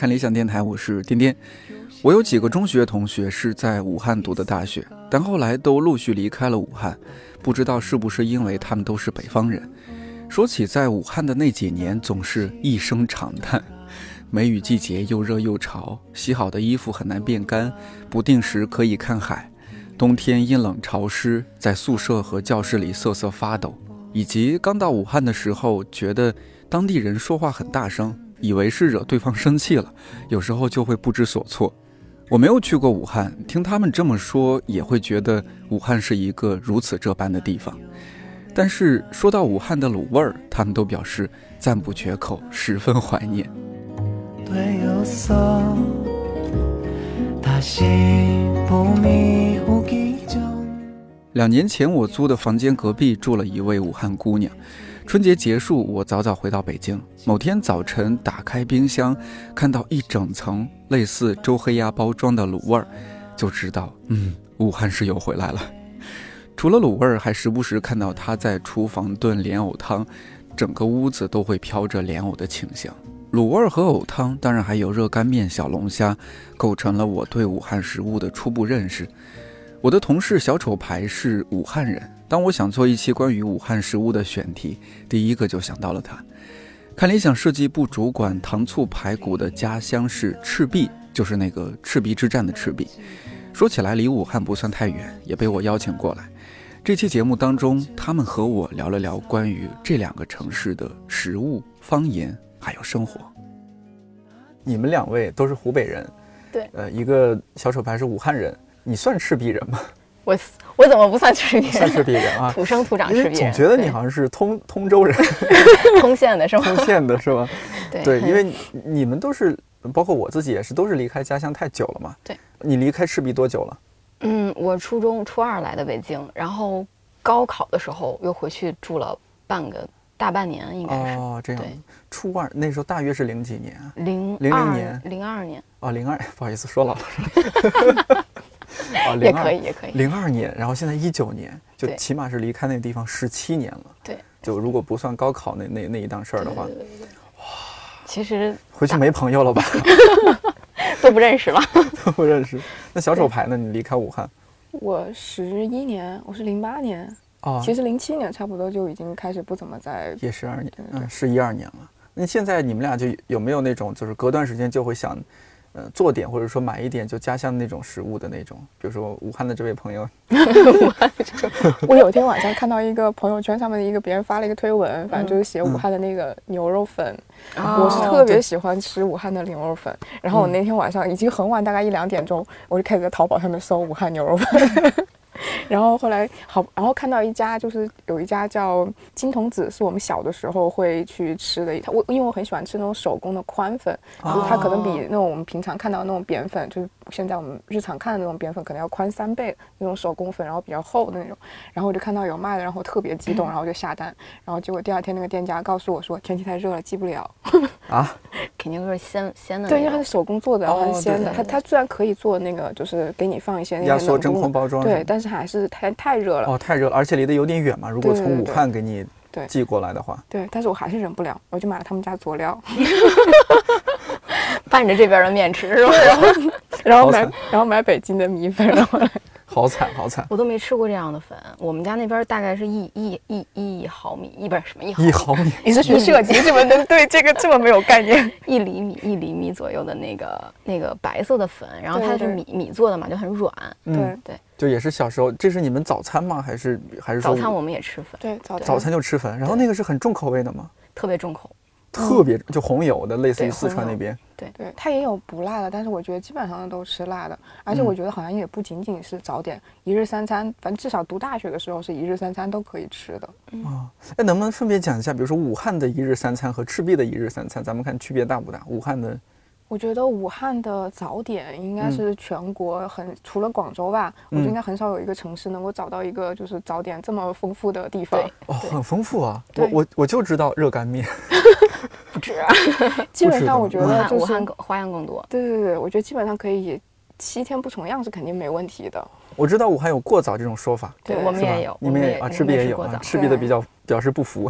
看理想电台，我是颠颠。我有几个中学同学是在武汉读的大学，但后来都陆续离开了武汉，不知道是不是因为他们都是北方人。说起在武汉的那几年，总是一声长叹。梅雨季节又热又潮，洗好的衣服很难变干，不定时可以看海。冬天阴冷潮湿，在宿舍和教室里瑟瑟发抖。以及刚到武汉的时候，觉得当地人说话很大声，以为是惹对方生气了，有时候就会不知所措。我没有去过武汉，听他们这么说，也会觉得武汉是一个如此这般的地方。但是说到武汉的卤味儿，他们都表示赞不绝口，十分怀念。两年前我租的房间隔壁住了一位武汉姑娘。春节结束，我早早回到北京。某天早晨，打开冰箱，看到一整层类似周黑鸭包装的卤味儿，就知道，嗯，武汉室友回来了。除了卤味儿，还时不时看到他在厨房炖莲藕汤，整个屋子都会飘着莲藕的清香。卤味儿和藕汤，当然还有热干面、小龙虾，构成了我对武汉食物的初步认识。我的同事小丑牌是武汉人。当我想做一期关于武汉食物的选题，第一个就想到了他。看理想设计部主管糖醋排骨的家乡是赤壁，就是那个赤壁之战的赤壁。说起来离武汉不算太远，也被我邀请过来。这期节目当中，他们和我聊了聊关于这两个城市的食物、方言还有生活。你们两位都是湖北人，对呃，一个小丑牌是武汉人，你算赤壁人吗？我我怎么不算赤壁算人？赤壁人啊。土生土长赤壁人。总觉得你好像是通通州人，通县的是吗？通县的是吧？对对，因为你你们都是，包括我自己也是，都是离开家乡太久了嘛。对，你离开赤壁多久了？嗯，我初中初二来的北京，然后高考的时候又回去住了半个大半年，应该是哦，这样对。初二那时候大约是零几年零？零00二年零二年哦，零二，不好意思说老了。哦，也可以也可以。零二年，然后现在一九年，就起码是离开那个地方十七年了。对，就如果不算高考那那那一档事儿的话，哇其实回去没朋友了吧？都不认识了。都不认识。那小丑牌呢？你离开武汉我十一年，我是零八年，哦，其实零七年差不多就已经开始不怎么在。也十二年嗯，是一二年了。那现在你们俩就有没有那种，就是隔段时间就会想，呃，做点或者说买一点就家乡那种食物的那种，比如说武汉的这位朋友，武 汉我有一天晚上看到一个朋友圈上面的一个别人发了一个推文，反正就是写嗯武汉的那个牛肉粉，嗯。我是特别喜欢吃武汉的牛肉粉。然后我那天晚上已经很晚，大概一两点钟，我就开始在淘宝上面搜武汉牛肉粉。然后后来好，然后看到一家就是有一家叫金童子，是我们小的时候会去吃的。它我因为我很喜欢吃那种手工的宽粉，就是它可能比那种我们平常看到的那种扁粉，就是现在我们日常看的那种扁粉，可能要宽三倍那种手工粉，然后比较厚的那种。然后我就看到有卖的，然后特别激动，然后就下单。然后结果第二天那个店家告诉我说天气太热了，寄不了。啊，肯定是鲜鲜的对，因为它是手工做的，然后哦很鲜的。对它它虽然可以做那个，就是给你放一些那压缩真空包装，对，，但是还是太太热了。哦，太热了，而且离得有点远嘛。如果从武汉给你寄过来的话，对，但是我还是忍不了，我就买了他们家佐料，拌着这边的面吃是吧？然后买然后买北京的米粉，然后来 好惨好惨，我都没吃过这样的粉，我们家那边大概是一一一一毫米，一不是什么一毫一毫米，你是学设计，怎么能对这个这么没有概念？一厘米一厘米左右的那个那个白色的粉，然后它是米米做的嘛，就很软。对，对就也是小时候，这是你们早餐吗？还是还是说早餐我们也吃粉，对，早早餐就吃粉？然后那个是很重口味的吗？特别重口。特别就红油的，类似于四川那边。对对，它也有不辣的，但是我觉得基本上都吃辣的，而且嗯我觉得好像也不仅仅是早点，一日三餐，反正至少读大学的时候是一日三餐都可以吃的。啊，哎，能不能分别讲一下，比如说武汉的一日三餐和赤壁的一日三餐，咱们看区别大不大？武汉的我觉得武汉的早点应该嗯是全国很，除了广州吧，我觉嗯得应该很少有一个城市能够找到一个就是早点这么丰富的地方。哦，很丰富啊！我我我就知道热干面，不止啊，基本上我觉得就是汉花样更多。对对对，我觉得基本上可以七天不重样是肯定没问题的。我知道武汉有过早这种说法，对对我们也有，你们也啊，我们我赤壁也有啊，赤壁的比较表示不服。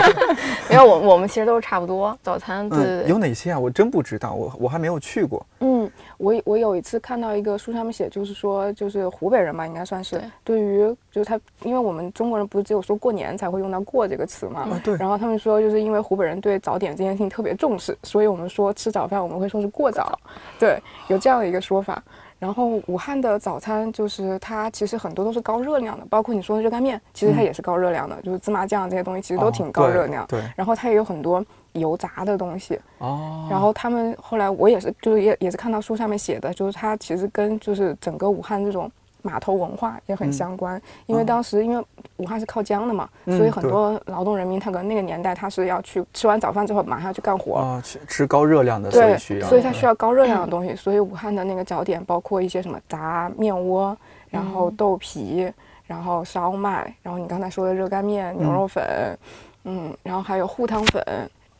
没有，我我们其实都是差不多。早餐对对嗯，有哪些啊？我真不知道，我我还没有去过。嗯，我我有一次看到一个书上面写，就是说，就是湖北人嘛，应该算是对对于就是他，因为我们中国人不是只有说过年才会用到“过”这个词嘛，啊，对，然后他们说，就是因为湖北人对早点这件事情特别重视，所以我们说吃早饭我们会说是过早，对，有这样的一个说法。然后武汉的早餐就是它其实很多都是高热量的，包括你说的热干面，其实它嗯。也是高热量的，就是芝麻酱这些东西其实都哦挺高热量。对，然后它也有很多油炸的东西，哦，然后他们后来我也是，就是也也是看到书上面写的，就是它其实跟就是整个武汉这种码头文化也很嗯。相关，因为哦。当时因为武汉是靠江的嘛，嗯所以很多劳动人民他可能那个年代他是要去吃完早饭之后马上去干活。啊，吃吃高热量的，所以对，，所以他需要高热量的东西，所以武汉的那个早点包括一些什么炸面窝，然后豆皮，然后烧麦，然后你刚才说的热干面、牛肉粉，嗯，然后还有糊汤粉，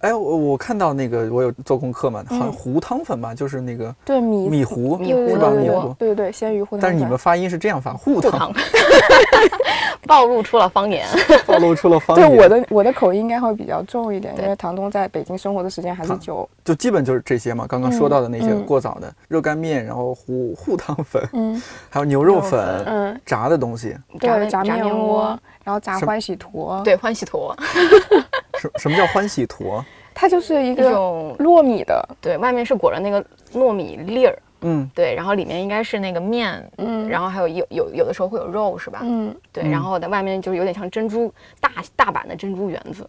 哎，我我看到那个，我有做功课嘛，好像嗯糊汤粉吧，就是那个对米米糊，米糊是吧？对对米糊。对对对，鲜鱼糊汤粉。但是你们发音是这样发，糊汤，暴露出了方言。暴露出了方言对。我的我的口音应该会比较重一点，因为唐东在北京生活的时间还是唐久。就基本就是这些嘛，刚刚说到的那些过早的热干面，然后糊糊汤粉，嗯还有牛肉粉，嗯，炸的东西。对，炸炸面窝，然后砸欢喜坨，，对，欢喜坨 什什么叫欢喜坨？它就是一种，糯米的，对，外面是裹着那个糯米粒儿，嗯，对，然后里面应该是那个面，嗯，然后还有有有有的时候会有肉，是吧？嗯，对，嗯然后在外面就是有点像珍珠大大版的珍珠圆子，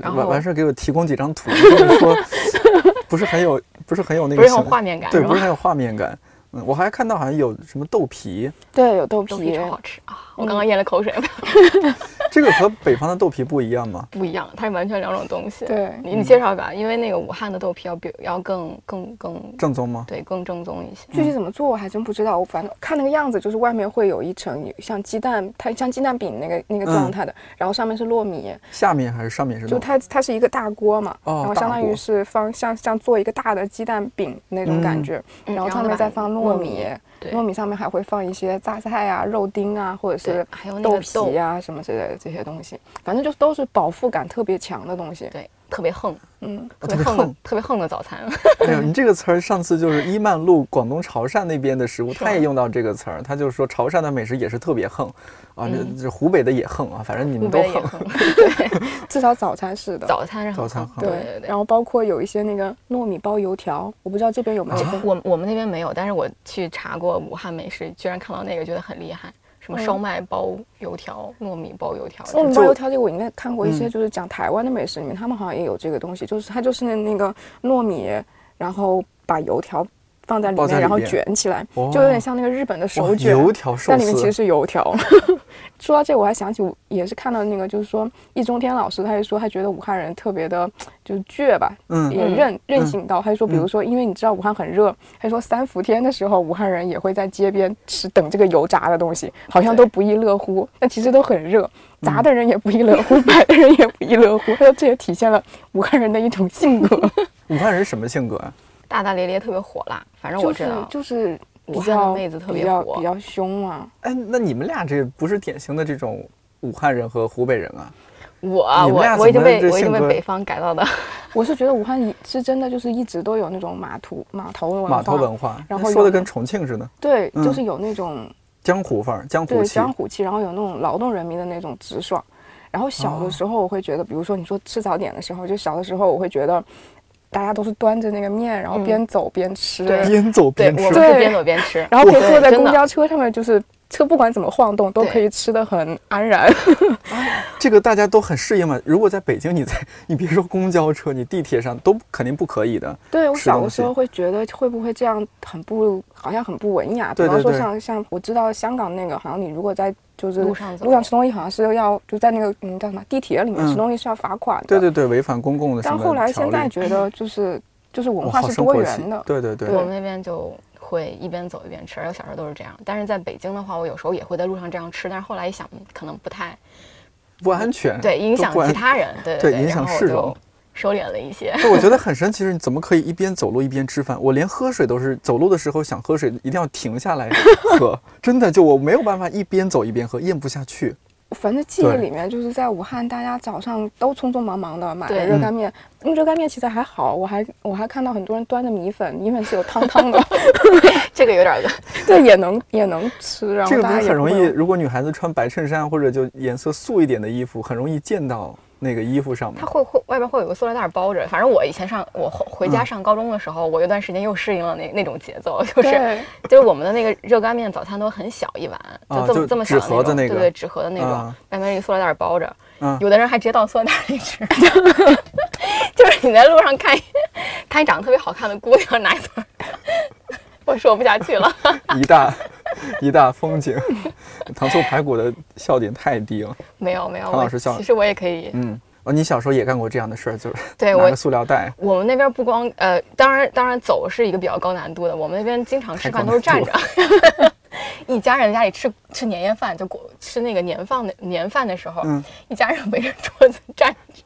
然后完完事儿给我提供几张图，就是说 不是很有，不是很有那不是很有画面感，对，不是很有画面感。嗯，我还看到好像有什么豆皮，对，有豆皮。豆皮，超好吃啊！我刚刚咽了口水，这个和北方的豆皮不一样吗？不一样，它是完全两种东西。对你你介绍吧，因为那个武汉的豆皮要比要更更更正宗吗？对更正宗一些。具体怎么做我还真不知道，我反正看那个样子，就是外面会有一层像鸡蛋，它像鸡蛋饼那个那个状态的，然后上面是糯米，下面还是上面是糯米？就它它是一个大锅嘛，哦然后相当于是放像像做一个大的鸡蛋饼那种感觉，嗯然后上面再放糯米，对糯米上面还会放一些榨菜啊、肉丁啊，或者是，还有豆皮啊什么之类的这些东西，反正就都是饱腹感特别强的东西。对，特别横，嗯，哦特别横特别横的早餐。哎呦，你这个词儿上次就是伊曼路广东潮汕那边的食物，他也用到这个词儿，他就说潮汕的美食也是特别横啊，这嗯这湖北的也横啊，反正你们都横。对，至少早餐是的。早餐是早餐横对。然后包括有一些那个糯米包油条，我不知道这边有没有。我我们那边没有，但是我去查过武汉美食，居然看到那个觉得很厉害，什么嗯。烧麦包油条、糯米包油条，糯米包油条这个我应该看过一些，嗯。就是讲台湾的美食里面，他们好像也有这个东西，就是它就是那个糯米，然后把油条放在里面，然后卷起来，哦就有点像那个日本的手卷，油条寿司但里面其实，是油条。说到这，我还想起我也是看到那个，就是说易中天老师，他就说他觉得武汉人特别的，就是倔吧，嗯嗯也任任性到。他就说，比如嗯说，因为你知道武汉很热，他说三伏天的时候，武汉人也会在街边吃等这个油炸的东西，好像都不亦乐乎。但其实都很热，炸的人也不亦乐乎，买的人也不亦乐乎。他说这也体现了武汉人的一种性格，武汉人什么性格啊？大大咧咧，特别火辣。反正就是我知道，就是比武汉的妹子特别火较比较凶嘛。哎，那你们俩这不是典型的这种武汉人和湖北人啊？我我我已经被我已经被北方改造的，我是觉得武汉是真的，就是一直都有那种码头码头文化，码头文化，然后说的跟重庆似的，对，嗯就是有那种江湖范儿，江湖气。江湖气，然后有那种劳动人民的那种直爽。然后小哦的时候，我会觉得，比如说你说吃早点的时候，就小的时候我会觉得，大家都是端着那个面，然后嗯。边走边吃，对。边走对，边吃，我们是对。边走边吃，然后可以坐在公交车上面，就是车不管怎么晃动，都可以吃的很安然。这个大家都很适应嘛。如果在北京，你在 你别说公交车，你地铁上都肯定不可以的。对我小的时候会觉得会不会这样很不，好像很不文雅。比对对对方说像像我知道香港那个，好像你如果在就是路上路上吃东西，好像是要就在那个嗯叫什么地铁里面嗯吃东西是要罚款的。对对对，违反公共的但后来现在觉得就是就是文化是多元的。对对对，我们那边就会一边走一边吃，而且小时候都是这样。但是在北京的话，我有时候也会在路上这样吃，但是后来一想，可能不太不安全，对，影响其他人，对对，对影响市容收敛了一些。对，我觉得很神奇，是你怎么可以一边走路一边吃饭？我连喝水都是走路的时候想喝水，一定要停下来喝，真的就我没有办法一边走一边喝，咽不下去。反正记忆里面就是在武汉，大家早上都匆匆忙忙的买了热干面，因为热干面其实还好，我还我还看到很多人端着米粉，米粉是有汤汤的，这个有点儿对，也能也能吃，然这个不是很容易，如果女孩子穿白衬衫或者就颜色素一点的衣服，很容易溅到那个衣服上面它。会会外边会有个塑料袋包着。反正我以前上我回回家嗯上高中的时候，我有段时间又适应了那那种节奏，就是就是我们的那个热干面早餐都很小一碗，啊就这么、就这么小的那个种对对，纸盒的那种，啊外面一个塑料袋包着。嗯有的人还直接到塑料袋里吃，就是你在路上看一 看一长得特别好看的姑娘拿一撮儿，我说不下去了。一大一大风景，糖醋排骨的笑点太低了。没有没有，我唐老师笑其实我也可以，嗯，哦，你小时候也干过这样的事儿，就是对我拿个塑料袋。我们那边不光呃，当然当然走是一个比较高难度的，我们那边经常吃饭都是站着，一家人家里吃吃年夜饭就过吃那个年饭的年饭的时候，嗯一家人围着桌子站着，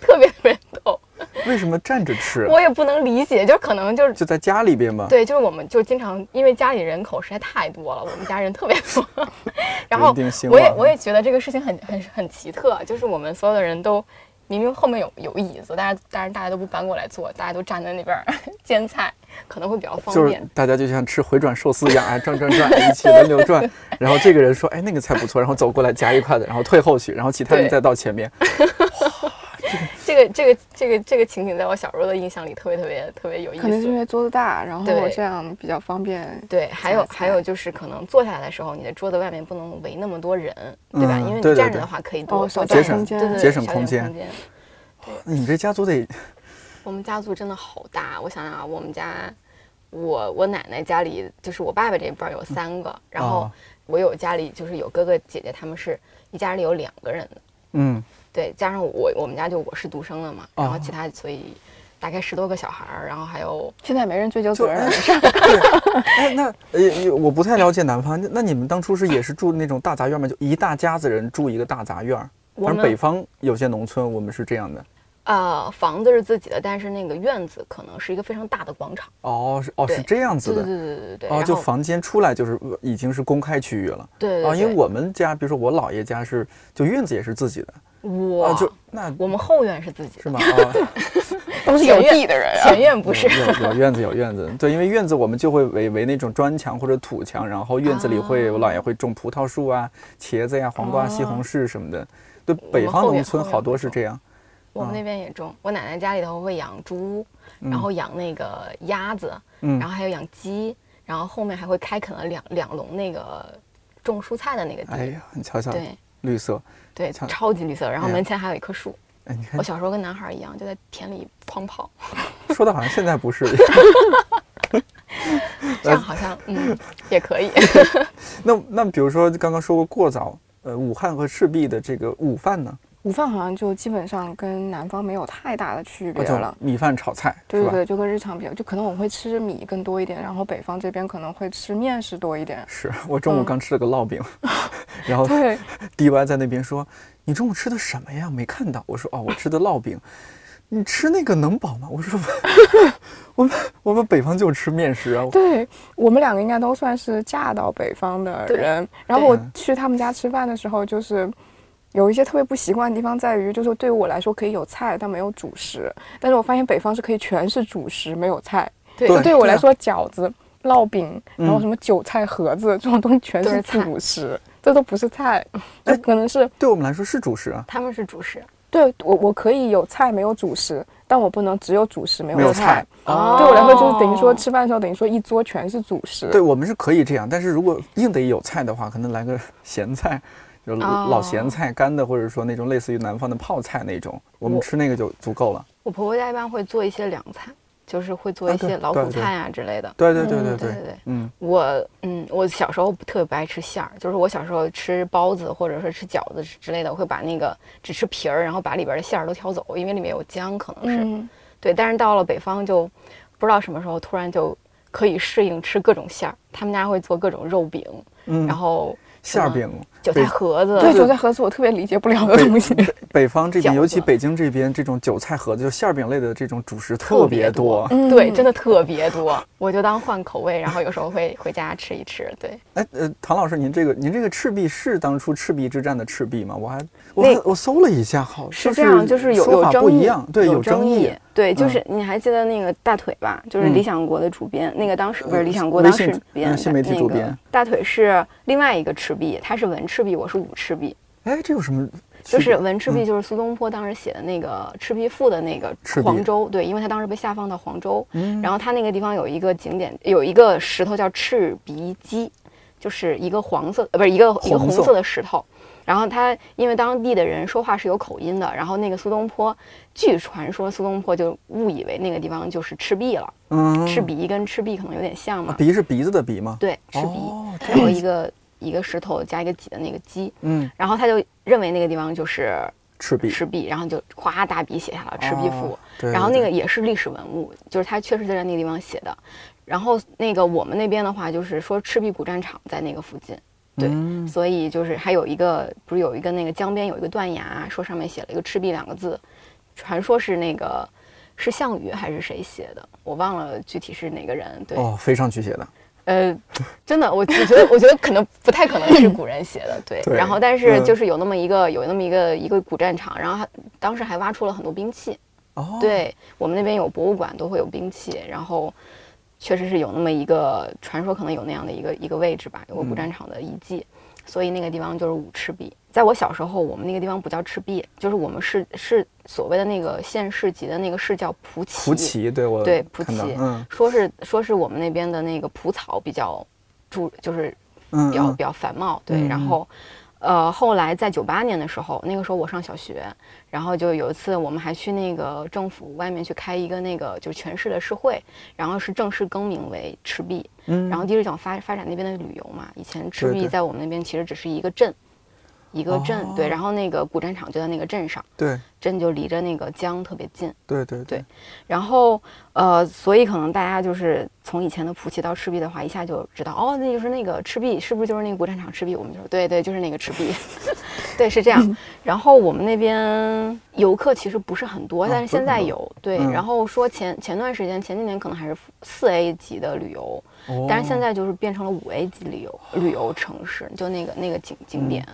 特别特别逗，为什么站着吃？我也不能理解，就可能就是。就在家里边嘛？对，就是我们就经常因为家里人口实在太多了，我们家人特别多，然后我也我也觉得这个事情很很很奇特，就是我们所有的人都明明后面有有椅子，但是但是大家都不搬过来坐，大家都站在那边儿 煎菜，可能会比较方就是便。大家就像吃回转寿司一样，哎，转转转，一起轮流转。然后这个人说，哎，那个菜不错，然后走过来夹一筷子，然后退后去，然后其他人再到前面。这个这个这个这个情景在我小时候的印象里特别特别特别有意思。可能是因为桌子大，然后对这样比较方便。对，还有还有就是可能坐下来的时候，你的桌子外面不能围那么多人，对吧？嗯因为你站着的话可以多节省空间，节省空间。你这家族得我们家族真的好大，我想想啊，我们家，我我奶奶家里就是我爸爸这边儿有三个，然后哦我有家里就是有哥哥姐姐，他们是一家里有两个人的，嗯，对，加上我我们家就我是独生的嘛，然后哦其他所以大概十多个小孩儿，然后还有现在没人追究责任了，哎，那呃，我不太了解南方，那那你们当初是也是住那种大杂院吗？就一大家子人住一个大杂院儿？我反正北们方有些农村，我们是这样的。呃房子是自己的，但是那个院子可能是一个非常大的广场，哦，是哦，对是这样子的。对对对对对对，哦，就房间出来就是呃已经是公开区域了。对对对，啊，因为我们家，比如说我姥爷家是，就院子也是自己的。我、啊，就那我们后院是自己的，是吗？啊，都是有地的人啊。前院不是。有有院子有院子，对，因为院子我们就会围围那种砖墙或者土墙，然后院子里会、我姥爷会种葡萄树啊、茄子呀、黄瓜、西红柿什么的。对，北方农村好多是这样。我们那边也种，我奶奶家里头会养猪，然后养那个鸭子，嗯然后还有养鸡，然后后面还会开垦了两两笼那个种蔬菜的那个地。哎呀，你瞧瞧，对绿色，对，超级绿色，然后门前还有一棵树。哎，你看我，小时候跟男孩一样，就在田里狂跑，说的好像现在不是。这样好像嗯也可以。那那比如说刚刚说过过早，呃，武汉和赤壁的这个午饭呢，午饭好像就基本上跟南方没有太大的区别了。米饭炒菜，对对对，就跟日常比较，就可能我会吃米更多一点，然后北方这边可能会吃面食多一点。是我中午嗯刚吃了个烙饼，然后对，DY 在那边说：“你中午吃的什么呀？没看到。”我说：“哦，我吃的烙饼。”你吃那个能饱吗？我说：“我们我们北方就吃面食啊。对我们两个应该都算是嫁到北方的人。然后我去他们家吃饭的时候，就是有一些特别不习惯的地方，在于就是对于我来说可以有菜，但没有主食。但是我发现北方是可以全是主食，没有菜。对对就对我来说，饺子、烙饼，然后嗯什么韭菜盒子这种东西全是都是主食，这都不是菜，这可能是对我们来说是主食啊，他们是主食，对我我可以有菜没有主食，但我不能只有主食没有没有菜。哦对我来说，就是等于说吃饭的时候，等于说一桌全是主食。对我们是可以这样，但是如果硬得有菜的话，可能来个咸菜，就哦老咸菜干的，或者说那种类似于南方的泡菜那种，我们吃那个就足够了。我婆婆家一般会做一些凉菜，就是会做一些老虎菜啊之类的。对对对嗯对对对对嗯，我嗯，我小时候特别不爱吃馅儿，就是我小时候吃包子或者说吃饺子之类的，我会把那个只吃皮儿，然后把里边的馅儿都挑走，因为里面有姜，可能是、嗯，对。但是到了北方就不知道什么时候突然就可以适应吃各种馅儿，他们家会做各种肉饼，嗯然后馅儿饼，韭菜盒子，对，韭菜盒子我特别理解不了的东西。北方这边，尤其北京这边，这种韭菜盒子，就馅儿饼类的这种主食特别多。嗯对，真的特别多，我就当换口味，然后有时候会回家吃一吃。对，哎，呃，唐老师，您这个您这个赤壁是当初赤壁之战的赤壁吗？我还我还我搜了一下，好是这样，就是有有争议，不一样，对，有争议。对，就嗯是你还记得那个大腿吧？就是嗯理想国的主编，那个当时不是呃理想国当时主编嗯新媒体那个主编大腿是另外一个赤壁，他是文赤壁，我是武赤壁。哎，这有什么？就是文赤壁，嗯就是苏东坡当时写的那个《赤壁赋》的那个黄州，对，因为他当时被下放到黄州，嗯然后他那个地方有一个景点，有一个石头叫赤鼻矶，就是一个黄色，呃，不是一个一个红色的石头。然后他因为当地的人说话是有口音的，然后那个苏东坡，据传说苏东坡就误以为那个地方就是赤壁了，嗯赤鼻跟赤壁可能有点像嘛，鼻是鼻子的鼻吗？对，赤鼻，哦这然后一个一个石头加一个几的那个鸡，嗯，然后他就认为那个地方就是赤壁。赤壁，然后就哗大笔写下了《赤壁赋》哦对然后那个也是历史文物，就是他确实在那个地方写的。然后那个我们那边的话，就是说赤壁古战场在那个附近，对，嗯。所以就是还有一个不是有一个那个江边有一个断崖，说上面写了一个赤壁两个字，传说是那个是项羽还是谁写的，我忘了具体是哪个人。对，哦，飞上去写的，呃，真的，我我觉得，我觉得可能不太可能是古人写的，对。对然后，但是嗯就是有那么一个，有那么一个一个古战场，然后还当时还挖出了很多兵器。哦，，对我们那边有博物馆，都会有兵器，然后确实是有那么一个传说，可能有那样的一个一个位置吧，有个古战场的遗迹，所以那个地方就是武赤壁。在我小时候，我们那个地方不叫赤壁，就是我们市是所谓的那个县市级的那个市叫蒲崎。蒲崎，对我对蒲崎看到嗯说是说是我们那边的那个蒲草比较注，就是比较比较繁茂，对。然后，呃，后来在九八年的时候，那个时候我上小学，然后就有一次我们还去那个政府外面去开一个那个就是全市的市会，然后是正式更名为赤壁，嗯然后第一想发发展那边的旅游嘛。以前赤壁在我们那边其实只是一个镇，一个镇，对。哦然后那个古战场就在那个镇上，对镇就离着那个江特别近。对对对然后呃，所以可能大家就是从以前的蒲崎到赤壁的话，一下就知道哦，那就是那个赤壁，是不是就是那个古战场赤壁？我们就说对对，就是那个赤壁，对，是这样。然后我们那边游客其实不是很多，啊但是现在有对。嗯然后说前前段时间前几年可能还是四 A 级的旅游，哦但是现在就是变成了五 A 级旅游旅游城市，就那个那个景嗯景点。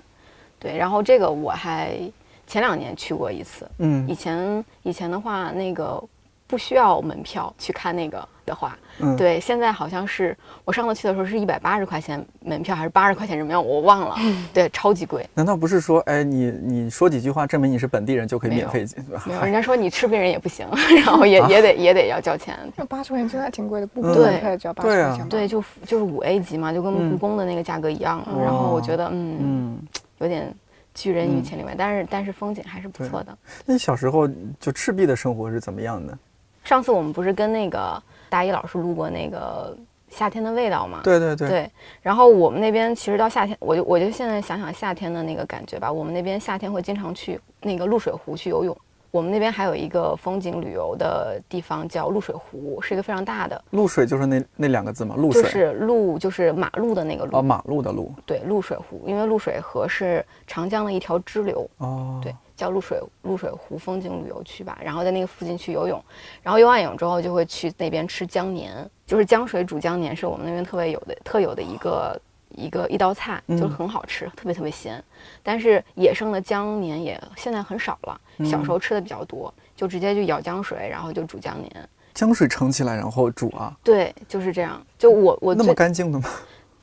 对，然后这个我还前两年去过一次，嗯以嗯前以前的话，那个不需要门票去看那个的话，嗯对，现在好像是我上次去的时候是一百八十块钱门票，还是八十块钱什么样，我忘了，对，超级贵。难道不是说，哎，你你说几句话证明你是本地人就可以免费进？对吧没有，人家说你赤壁人也不行，然后也、也得也得要交钱。那八十块钱真的还挺贵的，不嗯补门票也只要八十块钱吧。对，就就是五 A 级嘛，就跟嗯故宫的那个价格一样。然后我觉得，嗯，嗯，有点拒人于嗯千里外，但是但是风景还是不错的。那你小时候就赤壁的生活是怎么样的？上次我们不是跟那个大一老师录过那个夏天的味道吗？对对对，对，然后我们那边其实到夏天，我就我就现在想想夏天的那个感觉吧。我们那边夏天会经常去那个露水湖去游泳。我们那边还有一个风景旅游的地方叫露水湖，是一个非常大的，露水就是那那两个字嘛，露水。就是路就是马路的那个路，哦，马路的路。对，露水湖，因为露水河是长江的一条支流，哦，对，叫露水露水湖风景旅游区吧。然后在那个附近去游泳，然后游完泳之后就会去那边吃江年，就是江水煮江年，是我们那边特别有的特有的一个一个一道菜，就是嗯很好吃，特别特别鲜。但是野生的江年也现在很少了，小嗯时候吃的比较多，就直接就舀江水，然后就煮江年。江水盛起来然后煮啊，对，就是这样。就我我那么干净的吗？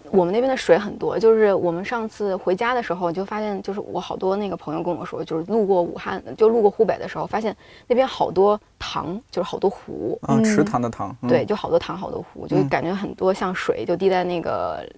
我们那边的水很多，就是我们上次回家的时候就发现，就是我好多那个朋友跟我说，就是路过武汉，就路过湖北的时候，发现那边好多塘，就是好多湖，啊，池嗯塘的塘，嗯对，，就好多塘，好多湖，就嗯感觉很多像水就滴在那个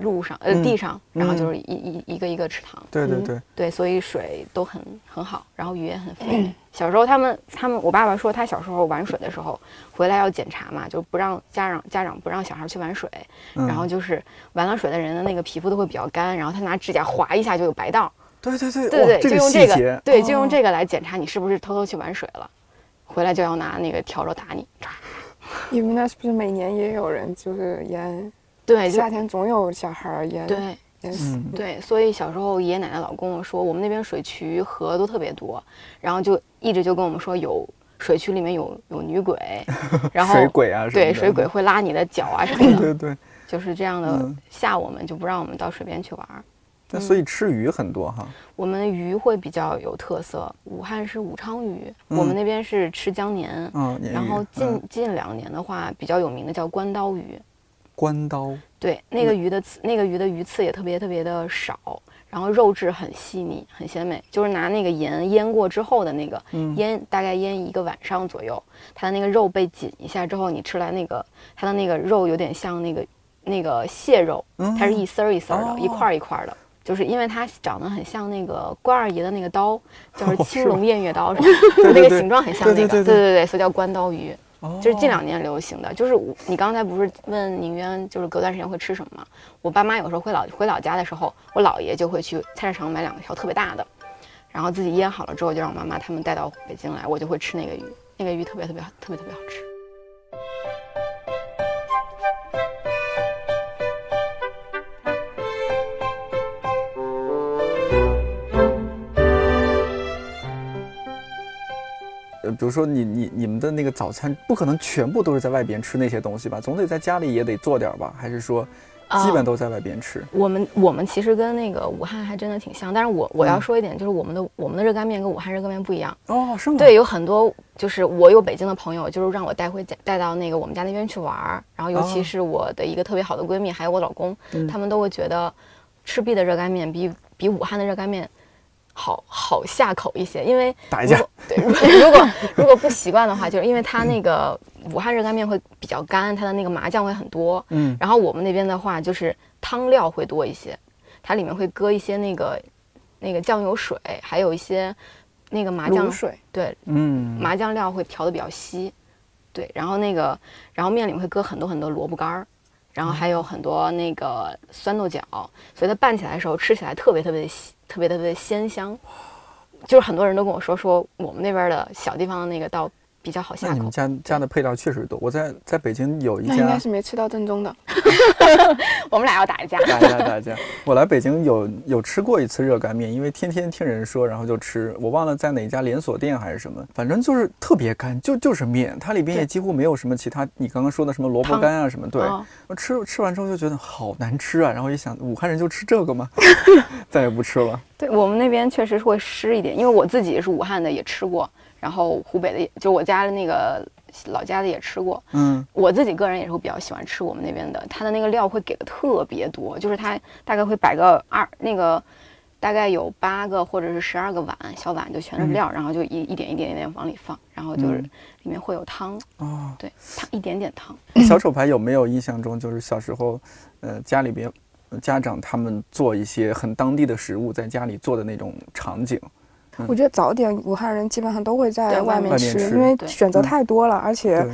路上，呃，嗯地上，然后嗯就是一一一个一个池塘，嗯对对对，对，所以水都很很好，然后鱼也很肥美。小时候他们他们，我爸爸说他小时候玩水的时候回来要检查嘛，就不让家长家长不让小孩去玩水，嗯。然后就是玩了水的人的那个皮肤都会比较干，然后他拿指甲划一下就有白道，对对对对对，就用这个对，就用哦。这个来检查你是不是偷偷去玩水了，回来就要拿那个笤帚打你，你们那是不是每年也有人就是淹？对，夏天总有小孩儿淹。对，嗯，对，所以小时候爷爷奶奶老跟我说，我们那边水渠河都特别多，然后就一直就跟我们说有水渠里面有有女鬼，然后水鬼啊什么的，对水鬼会拉你的脚啊什么的，对对。就是这样的嗯吓我们，就不让我们到水边去玩儿。那所以吃鱼很多哈。我们鱼会比较有特色，武汉是武昌鱼，嗯我们那边是吃江年，嗯，然后近、嗯近两年的话，比较有名的叫关刀鱼，关刀，对，那个鱼的刺，那个鱼的鱼刺也特别特别的少，然后肉质很细腻，很鲜美，就是拿那个盐腌过之后的那个，嗯。腌大概腌一个晚上左右，它的那个肉被紧一下之后，你吃来那个它的那个肉有点像那个那个蟹肉，嗯它是一丝儿一丝儿的，哦一块儿一块儿的。就是因为它长得很像那个关二爷的那个刀，就是哦青龙偃月刀，对那个形状很像那个，对对对，所以叫关刀鱼。就是近两年流行的，就是你刚才不是问宁渊，就是隔段时间会吃什么吗？我爸妈有时候回老回老家的时候，我姥爷就会去菜市场买两条特别大的，然后自己腌好了之后，就让我妈妈他们带到北京来，我就会吃那个鱼，那个鱼特别特别好特别特别好吃。呃，比如说你你你们的那个早餐不可能全部都是在外边吃那些东西吧？总得在家里也得做点儿吧？还是说基本都在外边吃？我们我们其实跟那个武汉还真的挺像，但是我我要说一点，就是我们的我们的热干面跟武汉热干面不一样。哦，是吗？对，有很多就是我有北京的朋友，就是让我带回家带到那个我们家那边去玩儿，然后尤其哦是我的一个特别好的闺蜜，还有我老公，嗯他们都会觉得赤壁的热干面比比武汉的热干面好好下口一些，因为打一架。如果对，如果 如果如果不习惯的话，就是因为它那个武汉热干面会比较干，它的那个麻酱会很多，嗯，然后我们那边的话就是汤料会多一些，它里面会搁一些那个那个酱油水，还有一些那个麻酱水，对嗯，麻酱料会调的比较稀，对，然后那个，然后面里面会搁很多很多萝卜干儿，然后还有很多那个酸豆角，所以它拌起来的时候吃起来特别特别的鲜特别特别的鲜香。就是很多人都跟我说说我们那边的小地方的那个倒比较好下口那你们。家家的配料确实多。我在在北京有一家应该是没吃到正宗的。我们俩要打一架。打一架打一架。我来北京有有吃过一次热干面，因为天天听人说，然后就吃。我忘了在哪家连锁店还是什么，反正就是特别干，就就是面，它里边也几乎没有什么其他你刚刚说的什么萝卜干啊什么。对，哦我吃吃完之后就觉得好难吃啊，然后一想，武汉人就吃这个吗？再也不吃了。对我们那边确实是会湿一点，因为我自己是武汉的，也吃过，然后湖北的也就我家的那个老家的也吃过。嗯，我自己个人也是会比较喜欢吃我们那边的，它的那个料会给的特别多，就是它大概会摆个二那个，大概有八个或者是十二个碗，小碗就全是料，然后就一一点一点一点往里放，然后就是嗯里面会有汤，哦，对，汤一点点汤。小丑牌有没有印象中就是小时候，呃，家里边呃家长他们做一些很当地的食物，在家里做的那种场景？我觉得早点武汉人基本上都会在外面吃，因为选择嗯太多了，而且，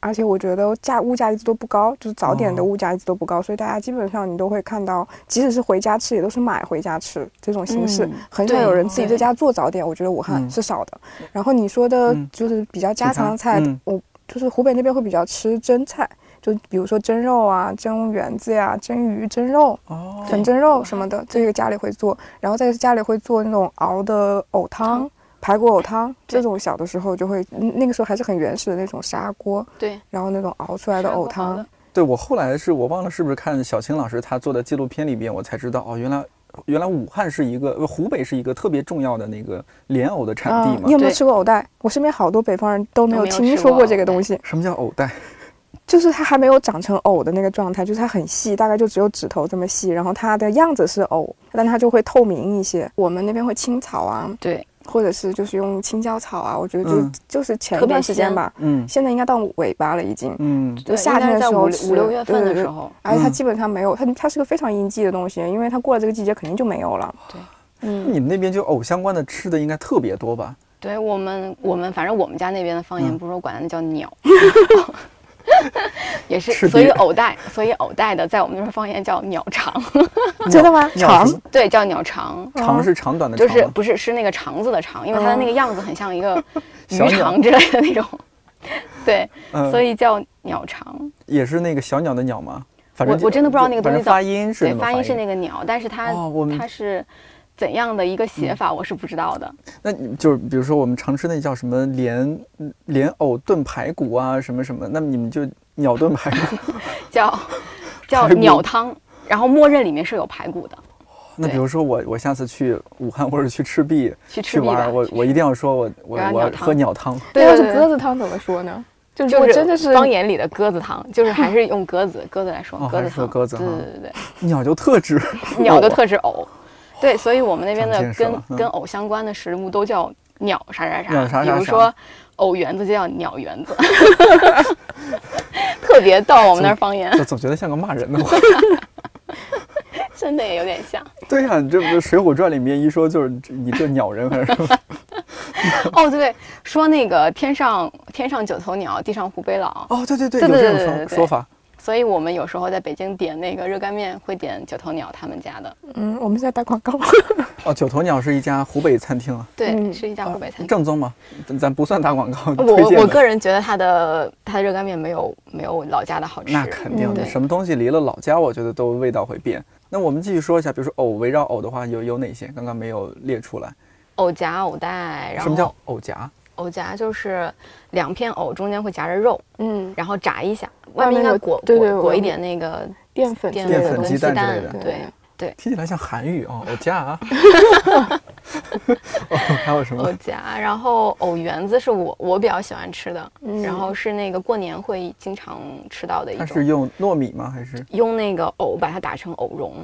而且我觉得价物价一直都不高，就是早点的哦。物价一直都不高，所以大家基本上你都会看到，即使是回家吃，也都是买回家吃这种形式，嗯很少有人自己在家做早点。我觉得武汉嗯。是少的。然后你说的嗯。就是比较家常的菜，嗯。我就是湖北那边会比较吃蒸菜，就比如说蒸肉啊、蒸圆子呀、蒸鱼、蒸肉。哦，粉蒸肉什么的，这个家里会做，然后在家里会做那种熬的藕汤、排骨藕汤，这种小的时候就会，嗯那个时候还是很原始的那种砂锅，对，然后那种熬出来的藕汤，对我后来是我忘了是不是看小青老师他做的纪录片里边，我才知道哦，原来原来武汉是一个呃湖北是一个特别重要的那个莲藕的产地嗯，嘛你。有没有吃过藕带？我身边好多北方人都没有听说过这个东西，什么叫藕带？就是它还没有长成藕的那个状态，就是它很细，大概就只有指头这么细，然后它的样子是藕，但它就会透明一些。我们那边会青草啊，对，或者是就是用青椒草啊，我觉得就、嗯就是前一段时间吧，嗯现在应该到尾巴了已经。嗯，就夏天的时候五六月份的时候，嗯而且它基本上没有，它它是个非常应季的东西，因为它过了这个季节肯定就没有了。对，嗯，你们那边就藕相关的吃的应该特别多吧？对我们我们反正我们家那边的方言嗯不是说管它叫鸟，也是，所以壁藕带，所以藕带的在我们那边方言叫鸟肠，真的吗？长鸟什么对，叫鸟肠。肠是长短的长就是不是是那个肠子的肠，因为它的那个样子很像一个 鱼肠之类的那种，对，嗯所以叫鸟肠。也是那个小鸟的鸟吗？反正我我真的不知道那个东西怎么发音是对发音是那个鸟，但是它、它是怎样的一个写法，我是不知道的。那你就是比如说我们常吃那叫什么莲莲藕炖排骨啊，什么什么，那么你们就鸟炖排骨。叫叫鸟汤，然后默认里面是有排骨的。那比如说我我下次去武汉或者去赤壁去赤壁玩，我我一定要说我我我喝鸟汤。对要是鸽子汤怎么说呢？就就是果真的是方言里的鸽子汤，就是还是用鸽子鸽子来说，鸽子汤。说鸽子哈对对对对鸟就特指，鸟就特指 藕。对，所以我们那边的跟嗯跟藕相关的食物都叫鸟啥啥鸟啥啥啥比如说藕圆子就叫鸟圆子，特别逗。我们那儿方言就总觉得像个骂人的话。真的也有点像。对呀、你这不是《水浒传》里面一说就是你这鸟人还是什么？哦，对对，说那个天上天上九头鸟，地上湖北佬。哦，对对对，对对有这种说法。所以我们有时候在北京点那个热干面，会点九头鸟他们家的。嗯，我们在打广告。哦，九头鸟是一家湖北餐厅啊，对，嗯是一家湖北餐厅。正宗吗？咱咱不算打广告，我我个人觉得它的它的热干面没有没有老家的好吃。那肯定的，对什么东西离了老家，我觉得都味道会变。那我们继续说一下，比如说藕，围绕藕的话有有哪些？刚刚没有列出来。藕夹、藕带，然后什么叫藕夹？藕夹就是两片藕中间会夹着肉，嗯，然后炸一下，外面应该裹对对裹裹一点那个淀粉淀粉鸡蛋之类的对对，听起来像韩语哦，藕夹啊。哦，还有什么藕？夹，然后藕圆子是我我比较喜欢吃的，嗯然后是那个过年会经常吃到的一种，它是用糯米吗？还是用那个藕把它打成藕蓉，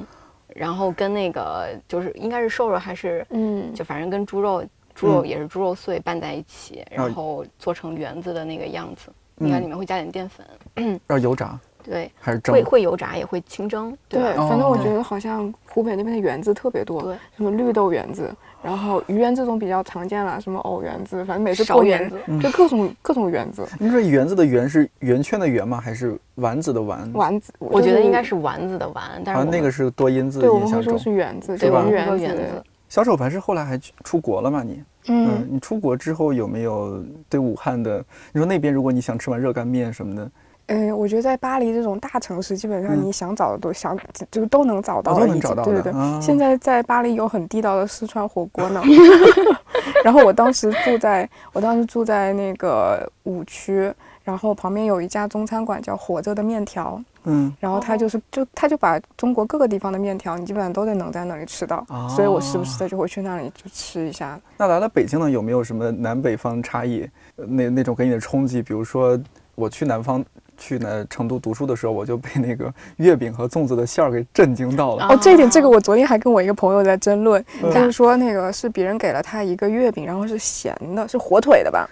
然后跟那个就是应该是瘦肉还是嗯，就反正跟猪肉猪肉嗯也是猪肉碎拌在一起，然后然后做成圆子的那个样子，嗯应该里面会加点淀粉，要油炸对，还是蒸会？会油炸也会清蒸，对，吧？反正我哦觉得好像湖北那边的圆子特别多，对，什么绿豆圆子，然后鱼圆这种比较常见了，什么藕圆子，反正每次苕过年圆子嗯就各种各种圆子，你说圆子的圆是圆圈的圆吗？还是丸子的丸？丸子，我觉得应该是丸子的丸，但是好像那个是多音字，对，我印象中们会说。是圆子，对吧我们会说是圆子圆子。小丑牌是后来还去出国了吗？你？嗯，你出国之后有没有对武汉的？你说那边如果你想吃碗热干面什么的，嗯，我觉得在巴黎这种大城市，基本上嗯你想找的都想，就是都能找到都能找到对对对。啊现在在巴黎有很地道的四川火锅呢。然后我当时住在，我当时住在那个五区，然后旁边有一家中餐馆叫活着的面条，嗯，然后他就是就他就把中国各个地方的面条，你基本上都得能在那里吃到，所以我时不时的就会去那里就吃一下。那来了北京呢，有没有什么南北方差异？呃那那种给你的冲击？比如说我去南方。去那成都读书的时候，我就被那个月饼和粽子的馅儿给震惊到了。啊哦，这一点，这个我昨天还跟我一个朋友在争论，嗯就是说那个是别人给了他一个月饼，然后是咸的，是火腿的吧？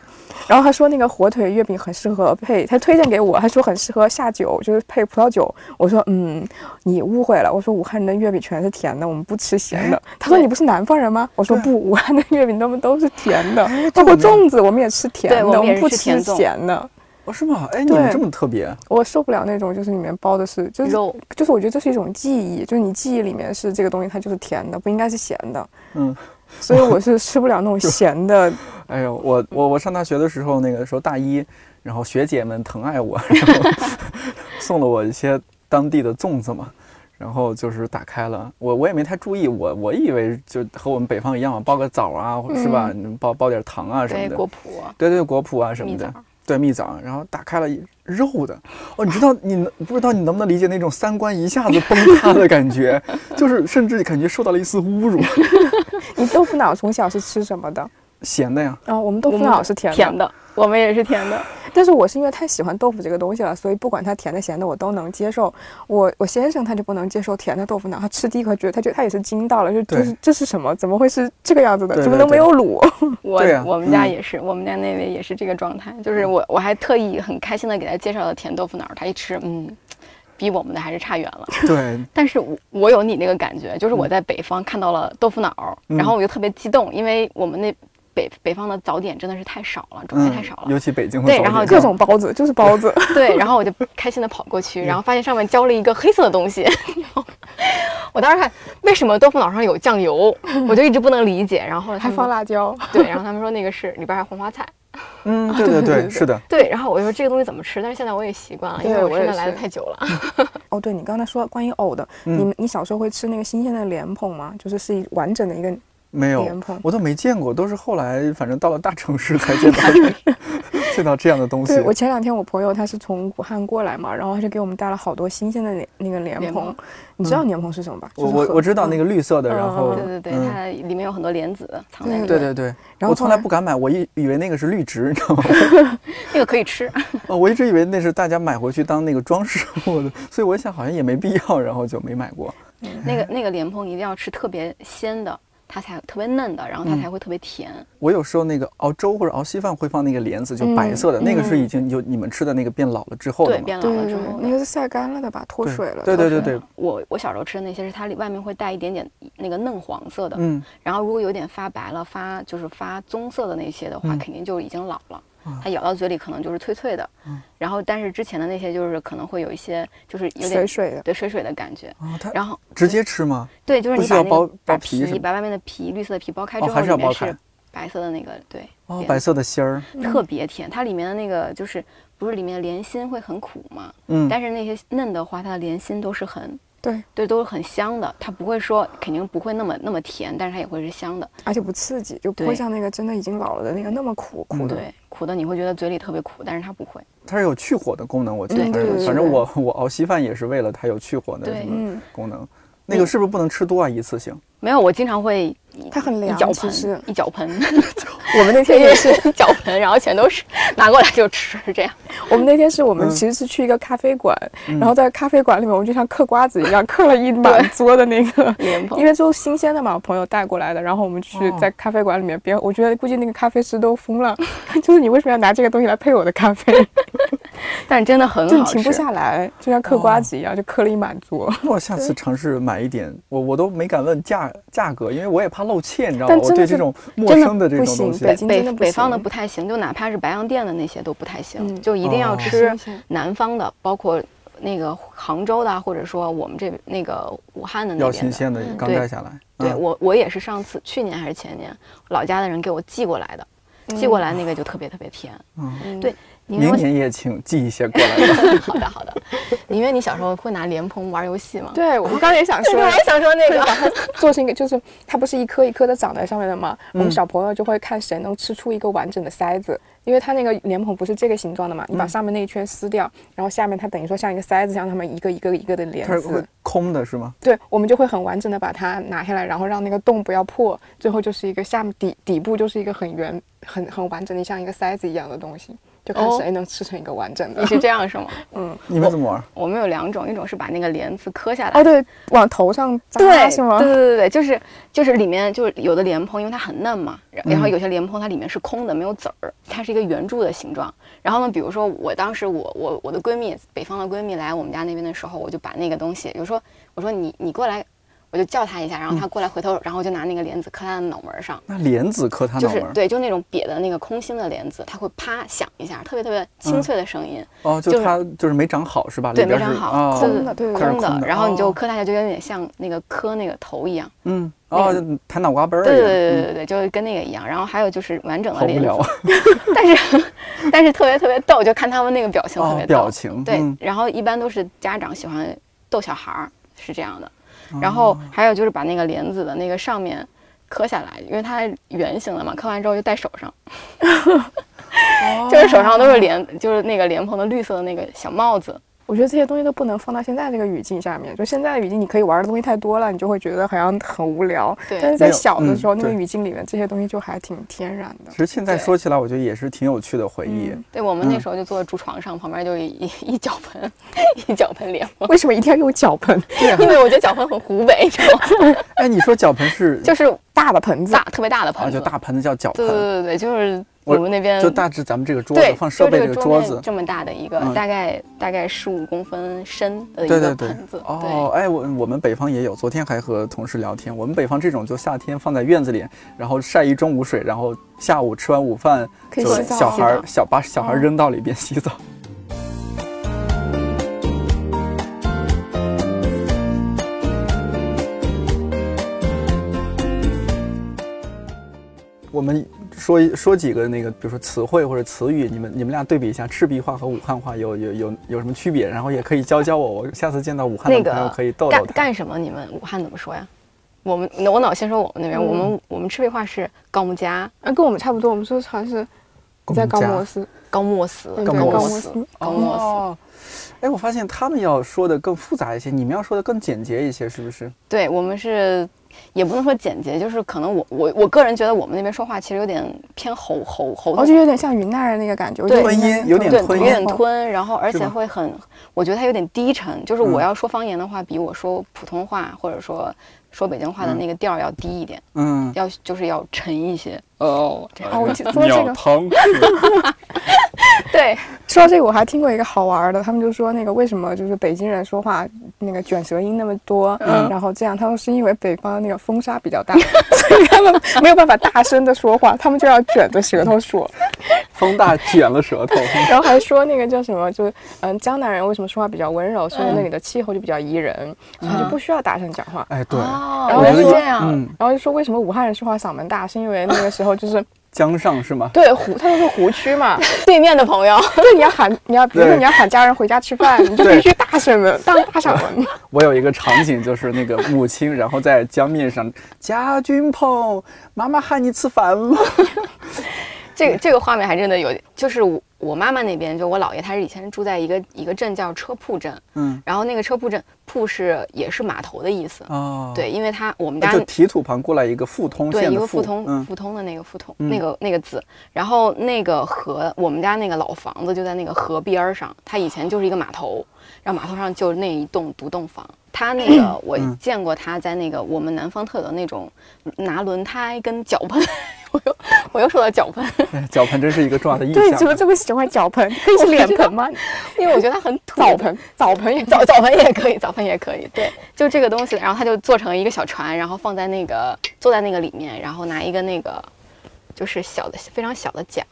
然后他说那个火腿月饼很适合配，他推荐给我，他说很适合下酒，就是配葡萄酒。我说嗯，你误会了，我说武汉人的月饼全是甜的，我们不吃咸的。他说你不是南方人吗？我说不，武汉的月饼他们都是甜的，哎包括粽子我们也吃甜的，我们不吃咸的。哦，是吗？哎，你们对这么特别，我受不了那种就是里面包的是就是肉就是我觉得这是一种记忆，就是你记忆里面是这个东西它就是甜的，不应该是咸的。嗯，所以我是吃不了那种咸的。哎呦，我我我上大学的时候，那个时候大一，然后学姐们疼爱我，然后 送了我一些当地的粽子嘛，然后就是打开了，我我也没太注意，我我以为就和我们北方一样嘛，包个枣啊，是吧？你包包点糖啊什么的，对果脯、对对，果脯啊什么的对蜜枣，然后打开了肉的，哦，你知道你能不知道你能不能理解那种三观一下子崩塌的感觉，就是甚至感觉受到了一丝侮辱，你豆腐脑从小是吃什么的？咸的呀，啊、我们豆腐脑是甜的，甜的，我们也是甜的。但是我是因为太喜欢豆腐这个东西了，所以不管它甜的咸的我都能接受。我我先生他就不能接受甜的豆腐脑，他吃第一口觉得他觉得他也是惊到了，就对就是这是什么？怎么会是这个样子的？怎么能没有卤？我、我们家嗯也是，我们家那位也是这个状态，就是我我还特意很开心的给他介绍了甜豆腐脑儿，他一吃，嗯，比我们的还是差远了。对，但是我我有你那个感觉，就是我在北方看到了豆腐脑然后我就特别激动，因为我们那北北方的早点真的是太少了，种类太少了。嗯尤其北京对然后各种包子就是包子。对，然后我就开心的跑过去，然后发现上面浇了一个黑色的东西。然后我当时看为什么豆腐脑上有酱油，我就一直不能理解。然后后来还放辣椒，对，然后他们说那个是里边还有红花菜。嗯，对对对，是的，对，然后我就说这个东西怎么吃，但是现在我也习惯了，因为我真的来的太久了。哦，对你刚才说关于藕的，嗯你你小时候会吃那个新鲜的莲蓬吗？就是是一完整的一个没有莲蓬，我都没见过，都是后来反正到了大城市才见到 见到这样的东西对，。我前两天我朋友他是从武汉过来嘛，然后他就给我们带了好多新鲜的莲那个莲蓬莲。你知道莲蓬是什么吧？我我就是很我知道那个绿色的，嗯然后对对对，嗯它里面有很多莲子藏在对里面。对对对，我从然后后来来不敢买，我以以为那个是绿植，你知道吗？那个可以吃。哦，我一直以为那是大家买回去当那个装饰物的，所以我想好像也没必要，然后就没买过。那个那个莲蓬一定要吃特别鲜的，它才特别嫩的，然后它才会特别甜。我有时候那个熬粥或者熬稀饭会放那个莲子，就白色的，嗯那个是嗯已经就你们吃的那个变老了之后的对，变老了之后，那个是晒干了的吧？脱水了。对对对对，我我小时候吃的那些是它里外面会带一点点那个嫩黄色的，嗯，然后如果有点发白了、发就是发棕色的那些的话，嗯肯定就已经老了啊。它咬到嘴里可能就是脆脆的，嗯然后但是之前的那些就是可能会有一些就是有点水水的。对水水的感觉，然后直接吃吗？对，就是你把那个需要剥把皮把外面的皮绿色的皮剥开哦之后，还是要剥开里面是白色的那个对，哦，白色的芯儿，特别甜。它里面的那个就是不是里面的莲心会很苦嘛？嗯，但是那些嫩的话，它的莲心都是很对，对，都是很香的。它不会说肯定不会那么那么甜，但是它也会是香的。而且不刺激，就不会像那个真的已经老了的那个那么苦苦的。对，苦的你会觉得嘴里特别苦，但是它不会。它是有去火的功能，我记得嗯反正我我熬稀饭也是为了它有去火的什么嗯，功能。那个是不是不能吃多啊？一次性？没有，我经常会一它很凉一脚其实。盆，一脚盆，我们那天也是，一脚盆，然后全都是拿过来就吃，这样。我们那天是我们嗯。其实是去一个咖啡馆，嗯。然后在咖啡馆里面，我们就像嗑瓜子一样，嗑了一满桌的那个。莲蓬因为都是新鲜的嘛，我朋友带过来的，然后我们去哦。在咖啡馆里面，别人我觉得估计那个咖啡师都疯了，就是你为什么要拿这个东西来配我的咖啡？但是真的很好。就停不下来，就像嗑瓜子一样，就嗑了一满桌。我下次尝试买一点，我我都没敢问价价格，因为我也怕露怯，你知道吗？我对这种陌生的这种东西行北，京北的北方的不太行，就哪怕是白洋淀的那些都不太行，嗯就一定要哦吃南方的，包括那个杭州的啊，或者说我们这那个武汉的那要边的。新鲜的刚对摘下来。嗯对我，我也是上次去年还是前年，老家的人给我寄过来的，寄过来那个就特别特别甜。嗯对明年也请寄一些过来吧。好的好的，因为你小时候会拿莲蓬玩游戏吗？对，我们刚才也想说，我也想说那个。把它做成一个，就是它不是一颗一颗的长在上面的吗？我们嗯小朋友就会看谁能吃出一个完整的塞子，因为它那个莲蓬不是这个形状的嘛，你把嗯上面那一圈撕掉，然后下面它等于说像一个塞子，像它们一个一个一个的莲它是会子。空的是吗？对，我们就会很完整的把它拿下来，然后让那个洞不要破，最后就是一个下面底底部就是一个很圆、很很完整的，像一个塞子一样的东西，就看哦谁能吃成一个完整的。你是这样是吗？嗯，你们怎么玩？我们有两种，一种是把那个莲子磕下来，哦，对，往头上扎对，是吗？对对对对，就是就是里面就是有的莲蓬，因为它很嫩嘛，然然后嗯有些莲蓬它里面是空的，没有籽儿，它是一个圆柱的形状。然后呢，比如说我当时我我我的闺蜜，北方的闺蜜来我们家那边的时候，我就把那个东西，比如说我说你你过来，我就叫他一下，然后他过来回头，然后就拿那个帘子磕他的脑门儿上。那帘子磕他脑门儿？就是对，就那种瘪的那个空心的帘子，它会啪响一下，特别特别清脆的声音，哦，就就是它就是没长好是吧？对没长好空的，对的空的，然后你就磕他一下，就有点像那个磕那个头一样。嗯，哦，就弹脑瓜崩儿对对对对对对，就是跟那个一样。然后还有就是完整的莲子聊，啊！但是但是特别特别逗，就看他们那个表情特哦别，逗。表情对，嗯然后一般都是家长喜欢逗小孩儿，是这样的。哦。然后还有就是把那个莲子的那个上面磕下来，因为它圆形的嘛，磕完之后就戴手上，哦 就是手上都是莲，就是那个莲蓬的绿色的那个小帽子。我觉得这些东西都不能放到现在这个语境下面。就现在的语境，你可以玩的东西太多了，你就会觉得好像很无聊。对但是在小的时候，那个语境里面，这些东西就还挺天然的其。实现在说起来，我觉得也是挺有趣的回忆。嗯对我们那嗯时候就坐在竹床上，旁边就一一 一脚盆，一脚盆莲花。为什么一定要用脚盆？因为我觉得脚盆很湖北，你知道吗？哎，你说脚盆是就是大的盆子大，特别大的啊，盆子。就大盆子叫脚盆对对，对对，就是我我们那边就大致咱们这个桌子放设备这个桌子。这么大的一个，嗯大概大概十五公分深的一对对对个盆子。，哦，哎，我我们北方也有，昨天还和同事聊天，我们北方这种就夏天放在院子里，然后晒一中午水，然后下午吃完午饭，就小孩儿小把小孩扔到里边洗澡。我们说一说几个那个，比如说词汇或者词语，你们你们俩对比一下赤壁话和武汉话有有有有什么区别？然后也可以教教我，我下次见到武汉那的朋友个可以逗干逗他。干什么？你们武汉怎么说呀？我们我脑先说我们那边，我们我们赤壁话是高木家、啊，跟我们差不多，我们说好像是在高莫斯，高莫斯、对高莫莫斯、高莫斯。哦，哎，我发现他们要说的更复杂一些，你们要说的更简洁一些，是不是？对我们是，也不能说简洁，就是可能我我我个人觉得我们那边说话其实有点偏喉喉喉我就有点像云南人那个感觉，吞音有点，吞音有点吞，然后而且会很，我觉得它有点低沉，就是我嗯要说方言的话，比我说普通话或者说说北京话的那个调要低一点，嗯，要就是要沉一些。哦，这样哦，我听说这个。汤，对，说到这个，我还听过一个好玩的，他们就说那个为什么就是北京人说话那个卷舌音那么多，嗯。然后这样，他们是因为北方那个风沙比较大，所以他们没有办法大声的说话，他们就要卷着舌头说。风大卷了舌头。然后还说那个叫什么，就是嗯，江南人为什么说话比较温柔，是因为那里的气候就比较宜人，所以他就不需要大声讲话。哎，对，哦，然后就是这样，嗯，然后就说为什么武汉人说话嗓门大，是因为那个时候就是江上是吗？对湖，它就是湖区嘛，对面的朋友，对，你要喊，你要比如说你要喊家人回家吃饭，你就必须大声的，当大嗓门。我有一个场景，就是那个母亲，然后在江面上，家君鹏，妈妈喊你吃饭了。这个这个画面还真的有，就是我我妈妈那边，就我姥爷，他是以前住在一个一个镇叫车铺镇，嗯，然后那个车铺镇铺是也是码头的意思，哦，对，因为他我们家就提土旁过来一个富通对，一个富通、嗯。通的那个富通、嗯。那个那个字，然后那个河，我们家那个老房子就在那个河边儿上，它以前就是一个码头，然后码头上就那一栋独栋房。他那个我嗯见过，他在那个我们南方特有的那种拿轮胎跟脚盆，我又我又说到脚盆，哎脚盆真是一个重要的意对，怎么这么喜欢脚盆？可以是脸盆吗？因为我觉得它很土。澡盆，澡盆也澡澡盆也可以，澡盆也可以，对，就这个东西，然后它就做成一个小船，然后放在那个坐在那个里面，然后拿一个那个就是小的非常小的桨，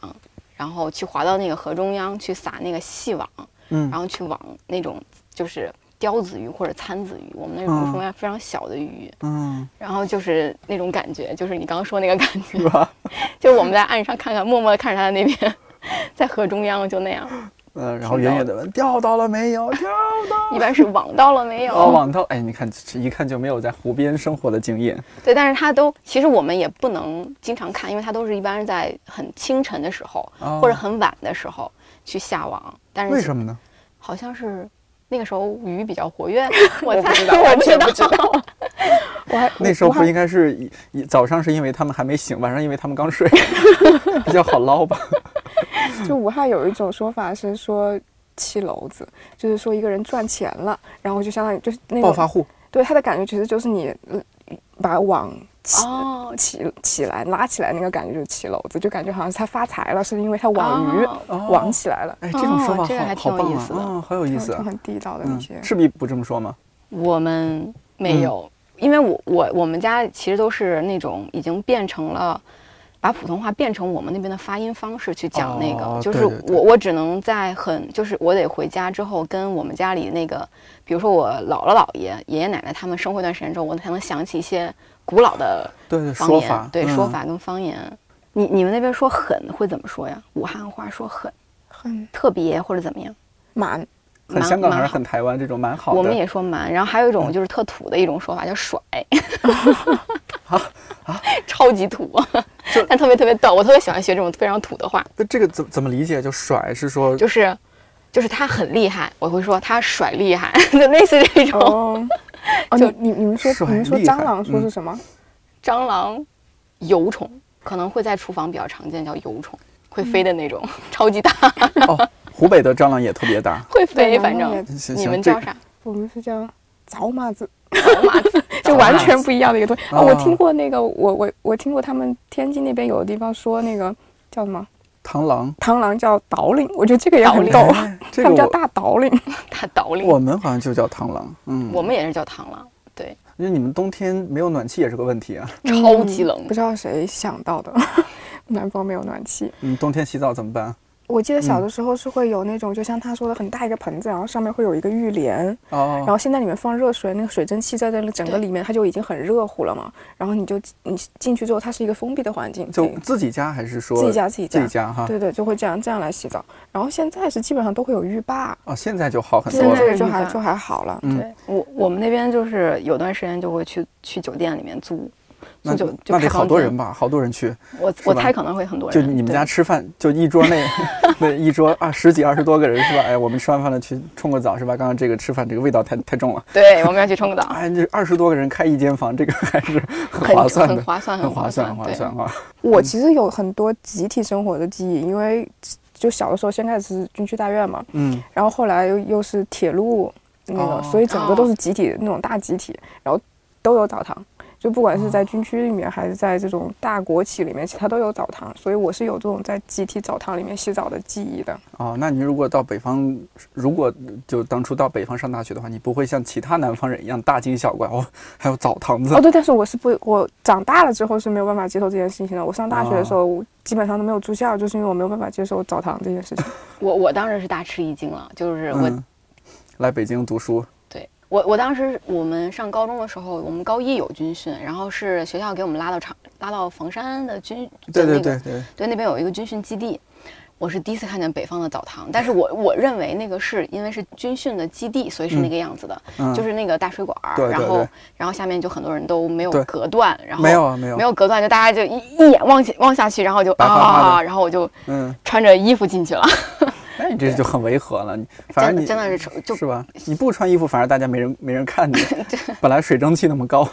然后去划到那个河中央去撒那个细网，嗯然后去网那种就是鲷子鱼或者餐子鱼，我们那种嗯非常非常小的鱼，嗯，然后就是那种感觉，就是你刚刚说那个感觉是，吧？就是我们在岸上看看，默默的看着它在那边，在河中央就那样，嗯，然后远远的问钓到了没有？钓到。一般是网到了没有？哦，网到，哎，你看，这一看就没有在湖边生活的经验。对，但是它都其实我们也不能经常看，因为它都是一般是在很清晨的时候、哦或者很晚的时候去下网。但是为什么呢？好像是那个时候鱼比较活跃，我猜我不知道，我不知完全不知道。我还那时候不应该是一一早上是因为他们还没醒，晚上因为他们刚睡，比较好捞吧？就武汉有一种说法是说七楼子，就是说一个人赚钱了，然后就相当于就是那种暴发户。对他的感觉其实就是你呃把网起、哦起起来拉起来那个感觉就是七篓子，就感觉好像是他发财了，是因为他网鱼、哦网起来了，哎，这种说法好哦这个还挺好棒啊有意思的嗯，很有意思很地道的那嗯些。，赤壁不这么说吗？我们没有，因为我我我们家其实都是那种已经变成了。把普通话变成我们那边的发音方式去讲那个，哦就是对对对我我只能在很就是我得回家之后跟我们家里那个，比如说我姥姥姥爷、爷爷奶奶他们生活一段时间之后，我才能想起一些古老的对对，方言，说法，对、嗯说法跟方言。你你们那边说狠会怎么说呀？武汉话说狠，很特别或者怎么样？蛮，很香港还是很台湾这种蛮好的。我们也说蛮，然后还有一种嗯就是特土的一种说法叫甩，啊啊，超级土就，但特别特别逗，我特别喜欢学这种非常土的话，那这个怎怎么理解？就甩是说就是就是他很厉害，我会说他甩厉害，就类似这种。哦，哦，就你你你们说你们说蟑螂说嗯是什么？蟑螂、油虫可能会在厨房比较常见，叫油虫，会飞的那种，超级大，哦，湖北的蟑螂也特别大。会飞，反正你们叫啥？我们是叫糟麻子，就完全不一样的一个东西。哦，我哦听过那个，我我我听过他们天津那边有的地方说那个叫什么螳螂，螳螂叫导领，我觉得这个也很逗，哎这他们叫大导领。大导领。我们好像就叫螳螂。嗯，我们也是叫螳螂，对，因为你们冬天没有暖气也是个问题啊。超级冷不。知道谁想到的，南方没有暖气。嗯，冬天洗澡怎么办？我记得小嗯的时候是会有那种，就像他说的很大一个盆子，然后上面会有一个浴帘，然哦，后现在里面放热水，那个水蒸气在这个整个里面，它就已经很热乎了嘛。然后你就你进去之后，它是一个封闭的环境，就自己家还是说自己家自己家自己家哈？对对，就会这样这样来洗澡。然后现在是基本上都会有浴霸，哦，现在就好很多了。现在就还就还好了。嗯对我我们那边就是有段时间就会去去酒店里面租那就那得好多人吧？好多人去，我我猜可能会很多人。就你们家吃饭，就一桌内那一桌啊十几二十多个人是吧？哎，我们吃完饭了去冲个澡是吧？刚刚这个吃饭这个味道太太重了。对，我们要去冲个澡，哎，这二十多个人开一间房，这个还是很很划算的很，划算，很划算，很划算啊！我其实有很多集体生活的记忆，因为就小的时候先开始是军区大院嘛，嗯，然后后来又又是铁路那个，哦所以整个都是集体的那种大集体，然后都有澡堂。就不管是在军区里面，还是在这种大国企里面，其他都有澡堂，所以我是有这种在集体澡堂里面洗澡的记忆的。哦，那你如果到北方，如果就当初到北方上大学的话，你不会像其他南方人一样大惊小怪哦，还有澡堂子哦，对，但是我是不，我长大了之后是没有办法接受这件事情的。我上大学的时候，我基本上都没有住校，就是因为我没有办法接受澡堂这件事情。我我当然是大吃一惊了，就是我、嗯，来北京读书，对我我当时我们上高中的时候，我们高一有军训，然后是学校给我们拉到长拉到房山的军对对对对，对，那边有一个军训基地。我是第一次看见北方的澡堂，但是我我认为那个是因为是军训的基地，所以是那个样子的，嗯，就是那个大水管儿，对对然后然后下面就很多人都没有隔断，然后没有啊没有没有隔断，就大家就一一眼望下望下去，然后就啊，然后我就嗯，穿着衣服进去了，那你这就很违和了，你反正你真的是丑就是吧？你不穿衣服，反而大家没人没人看你，本来水蒸气那么高，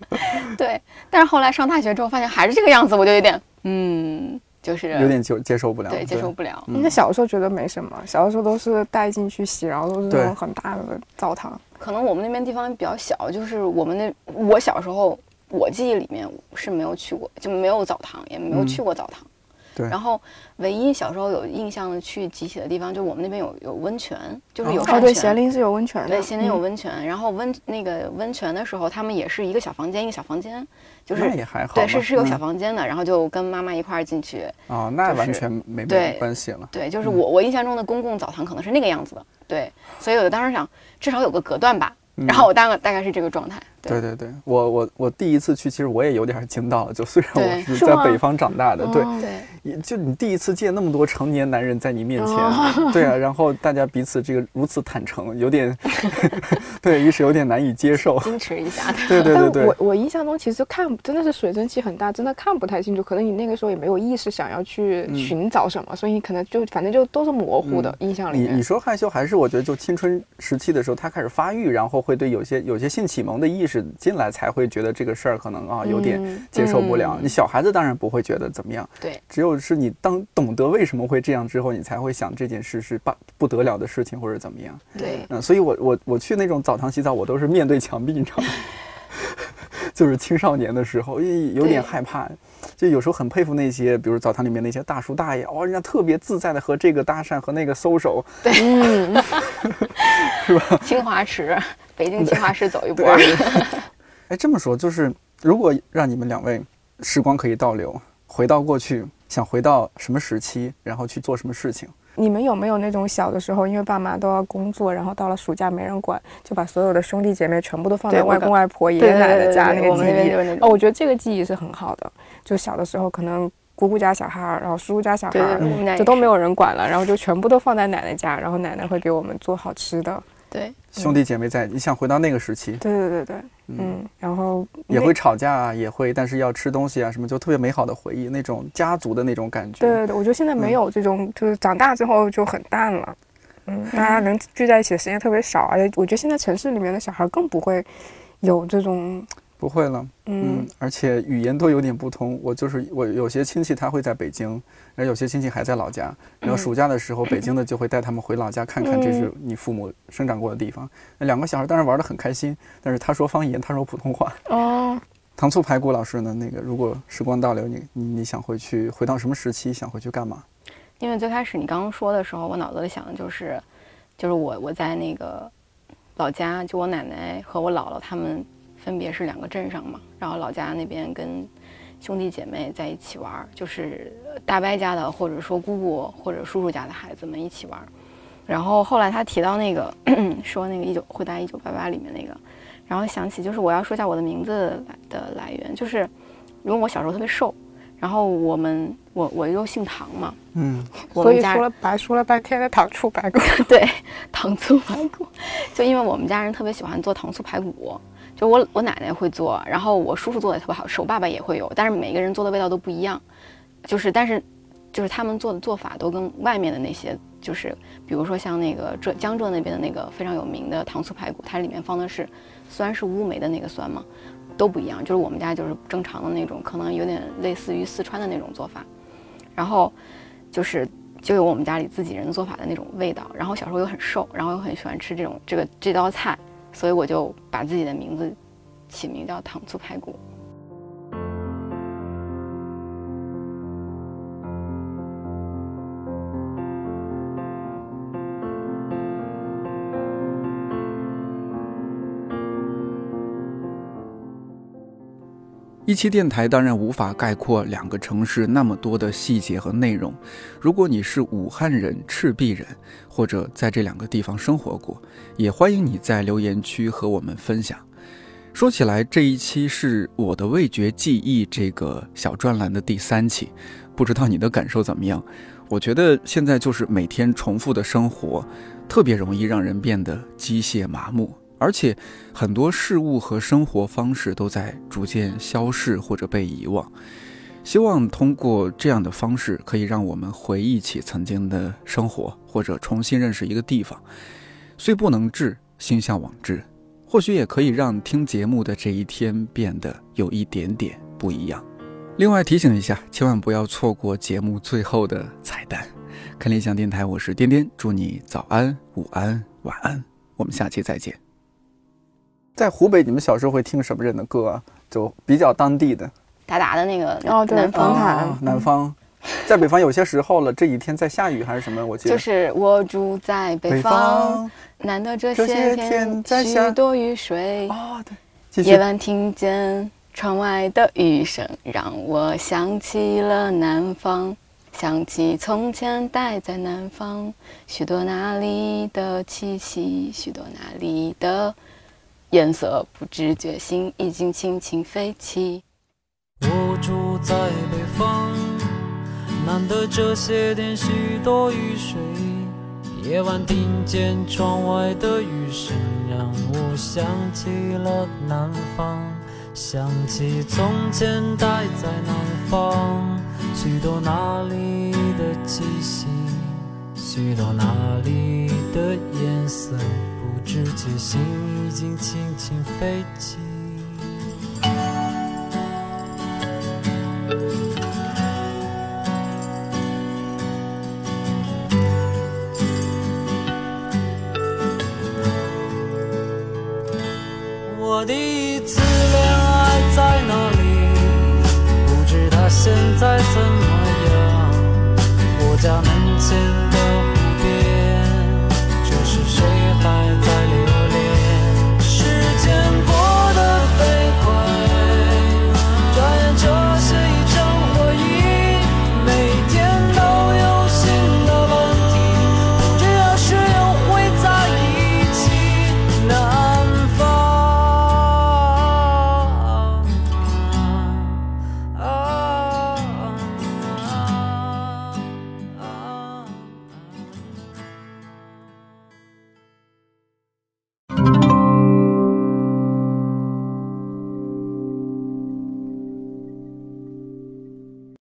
对。但是后来上大学之后，发现还是这个样子，我就有点嗯，就是有点就接受不了，对接受不了。嗯那小的时候觉得没什么，小的时候都是带进去洗，然后都是那种很大的澡堂。可能我们那边地方比较小，就是我们那我小时候，我记忆里面是没有去过，就没有澡堂，也没有嗯去过澡堂。对然后唯一小时候有印象的去集体的地方，就我们那边有有温泉，就是有哦哦，对，咸林是有温泉的。对，咸林有嗯温泉，然后温那个温泉的时候，他们也是一个小房间，一个小房间，就是那也还好，对，是是有小嗯房间的，然后就跟妈妈一块儿进去。哦，那完全没关系了，对，就是嗯我我印象中的公共澡堂可能是那个样子的。对，所以我当时想，至少有个隔断吧。嗯然后我大概大概是这个状态。对对对，我我我第一次去，其实我也有点惊到了。就虽然我是在北方长大的，对，哦对也就你第一次见那么多成年男人在你面前，哦对啊，然后大家彼此这个如此坦诚，有点，对，于是有点难以接受。矜持一下。对对对但对我，我印象中其实看真的是水蒸气很大，真的看不太清楚。可能你那个时候也没有意识想要去嗯寻找什么，所以你可能就反正就都是模糊的、印象里面。你你说害羞，还是我觉得就青春时期的时候，他开始发育，然后会对有些有些性启蒙的意识进来，才会觉得这个事儿可能啊有点嗯接受不了。嗯你小孩子当然不会觉得怎么样，对只有是你当懂得为什么会这样之后，你才会想这件事是不不得了的事情或者怎么样。对嗯，所以我我我去那种澡堂洗澡，我都是面对墙壁，你知道吗？就是青少年的时候，有点害怕，就有时候很佩服那些，比如澡堂里面那些大叔大爷，哦，人家特别自在的和这个搭讪，和那个搜手，嗯，是吧 清华池，北京清华池走一波。哎，这么说就是，如果让你们两位时光可以倒流，回到过去，想回到什么时期，然后去做什么事情？你们有没有那种小的时候，因为爸妈都要工作，然后到了暑假没人管，就把所有的兄弟姐妹全部都放在外公外婆、爷爷奶奶家那个记忆哦，我觉得这个记忆是很好的。就小的时候，可能姑姑家小孩儿，然后叔叔家小孩儿就都没有人管了，然后就全部都放在奶奶家，然后奶奶会给我们做好吃的。对。兄弟姐妹在，你想回到那个时期，对对对对，嗯，然后也会吵架啊，也会，但是要吃东西啊，什么就特别美好的回忆，那种家族的那种感觉。对对对，我觉得现在没有这种，就是长大之后就很淡了。嗯，大家能聚在一起的时间特别少，而且我觉得现在城市里面的小孩更不会有这种，不会了，嗯嗯，而且语言都有点不通。我就是我有些亲戚他会在北京，然后有些亲戚还在老家。然后暑假的时候，北京的就会带他们回老家看看，这是你父母生长过的地方。那两个小孩当然玩得很开心，但是他说方言，他说普通话。哦，糖醋排骨老师呢？那个如果时光倒流，你你你想回去回到什么时期？想回去干嘛？因为最开始你刚刚说的时候，我脑子里想的就是，就是我我在那个老家，就我奶奶和我姥姥他们分别是两个镇上嘛，然后老家那边跟兄弟姐妹在一起玩儿，就是大伯家的，或者说姑姑或者叔叔家的孩子们一起玩儿。然后后来他提到那个 说那个一九回答一九八八里面那个，然后想起就是我要说一下我的名字的来源，就是因为我小时候特别瘦，然后我们我我又姓唐嘛，嗯，所我们家以说了白说了半天的糖醋排骨。对，糖醋排骨，就因为我们家人特别喜欢做糖醋排骨，就我我奶奶会做，然后我叔叔做的特别好吃，我爸爸也会有，但是每个人做的味道都不一样，就是但是就是他们做的做法都跟外面的那些，就是比如说像那个浙江浙那边的那个非常有名的糖醋排骨，它里面放的是酸是乌梅的那个酸嘛，都不一样，就是我们家就是正常的那种，可能有点类似于四川的那种做法，然后就是就有我们家里自己人做法的那种味道。然后小时候又很瘦，然后又很喜欢吃这种这个这道菜，所以我就把自己的名字起名叫糖醋排骨。一期电台当然无法概括两个城市那么多的细节和内容。如果你是武汉人、赤壁人，或者在这两个地方生活过，也欢迎你在留言区和我们分享。说起来，这一期是我的味觉记忆这个小专栏的第三期，不知道你的感受怎么样？我觉得现在就是每天重复的生活，特别容易让人变得机械麻木。而且很多事物和生活方式都在逐渐消逝或者被遗忘。希望通过这样的方式，可以让我们回忆起曾经的生活，或者重新认识一个地方。虽不能至，心向往之。或许也可以让听节目的这一天变得有一点点不一样。另外提醒一下，千万不要错过节目最后的彩蛋。看理想电台，我是颠颠，祝你早安、午安、晚安，我们下期再见。在湖北，你们小时候会听什么人的歌啊？就比较当地的。达达的那个哦对南方方塔哦南方，在北方有些时候了，这几天在下雨还是什么？我记得就是我住在北北方，难得这这些些天天在下许多雨水。哦，对，夜晚听见窗外的雨声，让我想起了南方，想起从前待在南方，许多那里的气息，许多那里的颜色，不知觉心已经轻轻飞起。我住在北方，难得这些天许多雨水。夜晚听见窗外的雨声，让我想起了南方，想起从前待在南方，许多那里的气息，许多那里的颜色，知觉心已经轻轻飞起。我第一次恋爱在哪里？不知他现在怎么样。我家门前